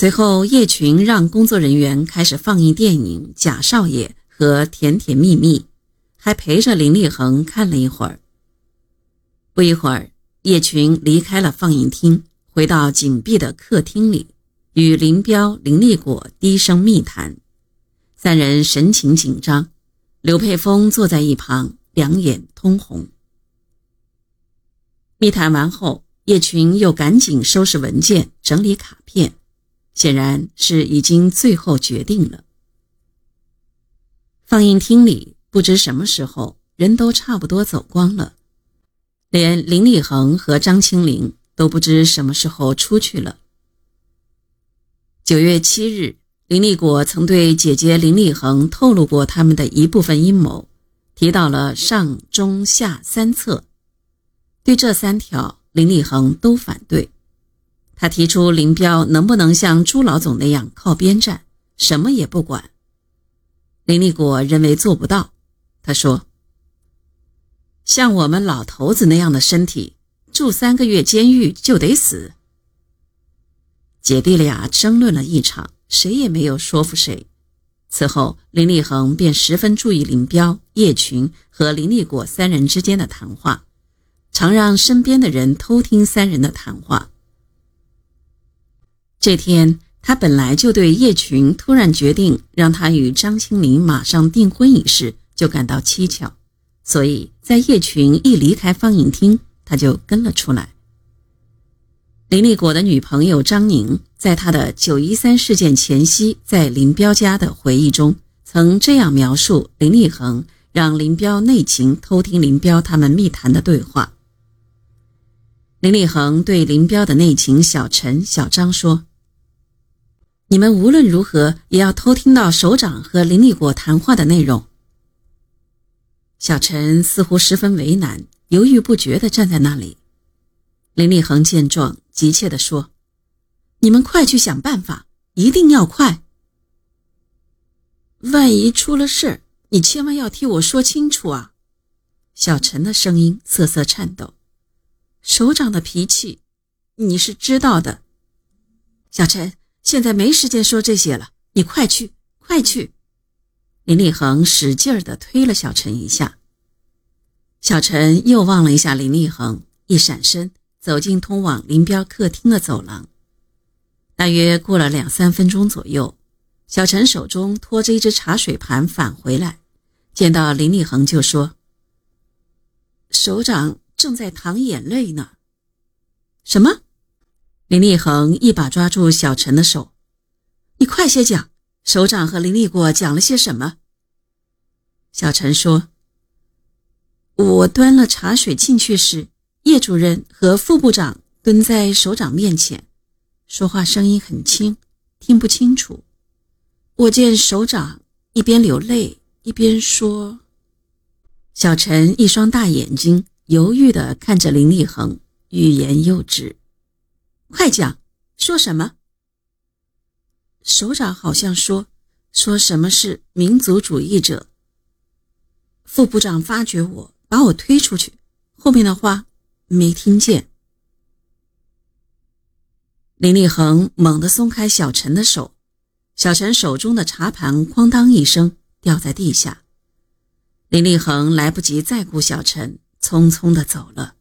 随后，叶群让工作人员开始放映电影《贾少爷》和《甜甜蜜蜜》，还陪着林立恒看了一会儿。不一会儿，叶群离开了放映厅，回到紧闭的客厅里，与林彪、林立果低声密谈。三人神情紧张，刘佩峰坐在一旁，两眼通红。密谈完后，叶群又赶紧收拾文件，整理卡片，显然是已经最后决定了。放映厅里不知什么时候人都差不多走光了，连林立恒和张清林都不知什么时候出去了。九月七日。林立果曾对姐姐林立恒透露过他们的一部分阴谋，提到了上中下三策。对这三条，林立恒都反对。他提出林彪能不能像朱老总那样靠边站，什么也不管。林立果认为做不到。他说：“像我们老头子那样的身体，住三个月监狱就得死。”姐弟俩争论了一场。谁也没有说服谁。此后，林立恒便十分注意林彪、叶群和林立果三人之间的谈话，常让身边的人偷听三人的谈话。这天，他本来就对叶群突然决定让他与张清林马上订婚一事就感到蹊跷，所以在叶群一离开放映厅，他就跟了出来。林立果的女朋友张宁，在他的九一三事件前夕，在林彪家的回忆中，曾这样描述林立恒让林彪内情偷听林彪他们密谈的对话。林立恒对林彪的内情小陈、小张说：“你们无论如何也要偷听到首长和林立果谈话的内容。”小陈似乎十分为难，犹豫不决地站在那里。林立恒见状。急切地说：“你们快去想办法，一定要快。万一出了事你千万要替我说清楚啊！”小陈的声音瑟瑟颤抖。首长的脾气，你是知道的。小陈，现在没时间说这些了，你快去，快去！林立恒使劲儿地推了小陈一下。小陈又望了一下林立恒，一闪身。走进通往林彪客厅的走廊，大约过了两三分钟左右，小陈手中托着一只茶水盘返回来，见到林立恒就说：“首长正在淌眼泪呢。”什么？林立恒一把抓住小陈的手：“你快些讲，首长和林立果讲了些什么？”小陈说：“我端了茶水进去时。”叶主任和副部长蹲在首长面前，说话声音很轻，听不清楚。我见首长一边流泪一边说：“小陈一双大眼睛犹豫地看着林立恒，欲言又止。快讲，说什么？”首长好像说：“说什么是民族主义者。”副部长发觉我，把我推出去。后面的话。没听见。林立恒猛地松开小陈的手，小陈手中的茶盘哐当一声掉在地下。林立恒来不及再顾小陈，匆匆的走了。